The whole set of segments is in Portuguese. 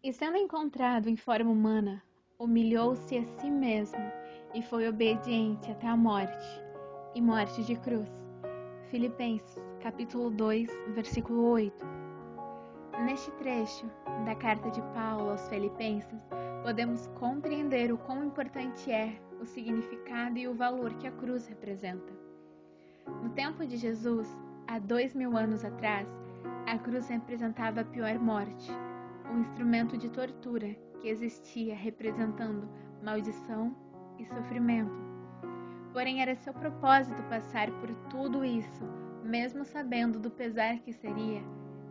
E sendo encontrado em forma humana, humilhou-se a si mesmo e foi obediente até a morte e morte de cruz. Filipenses, capítulo 2, versículo 8. Neste trecho da carta de Paulo aos Filipenses, podemos compreender o quão importante é o significado e o valor que a cruz representa. No tempo de Jesus, há dois mil anos atrás, a cruz representava a pior morte, um instrumento de tortura que existia representando maldição e sofrimento. Porém, era seu propósito passar por tudo isso, mesmo sabendo do pesar que seria,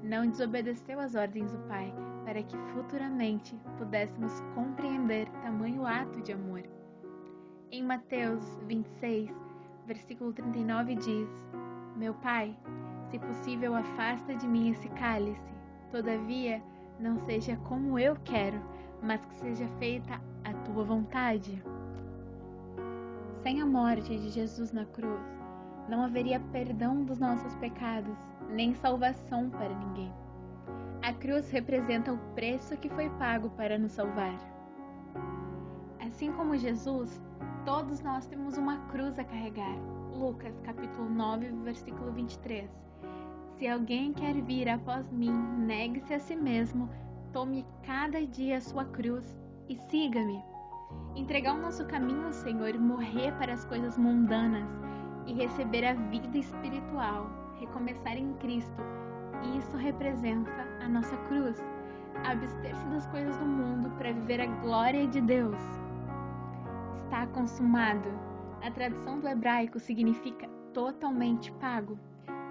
não desobedeceu às ordens do Pai, para que futuramente pudéssemos compreender tamanho ato de amor. Em Mateus 26, versículo 39 diz: Meu Pai, se possível, afasta de mim esse cálice. Todavia, não seja como eu quero, mas que seja feita a tua vontade. Sem a morte de Jesus na cruz, não haveria perdão dos nossos pecados, nem salvação para ninguém. A cruz representa o preço que foi pago para nos salvar. Assim como Jesus, todos nós temos uma cruz a carregar. Lucas capítulo 9, versículo 23. Se alguém quer vir após mim, negue-se a si mesmo, tome cada dia a sua cruz e siga-me. Entregar o nosso caminho ao Senhor, morrer para as coisas mundanas e receber a vida espiritual, recomeçar em Cristo, isso representa a nossa cruz. Abster-se das coisas do mundo para viver a glória de Deus. Está consumado. A tradução do hebraico significa totalmente pago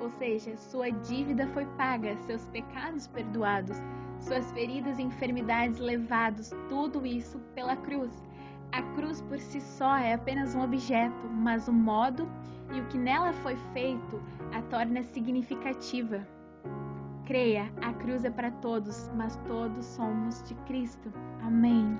ou seja, sua dívida foi paga, seus pecados perdoados, suas feridas e enfermidades levados, tudo isso pela cruz. A cruz por si só é apenas um objeto, mas o modo e o que nela foi feito a torna significativa. Creia, a cruz é para todos, mas todos somos de Cristo. Amém.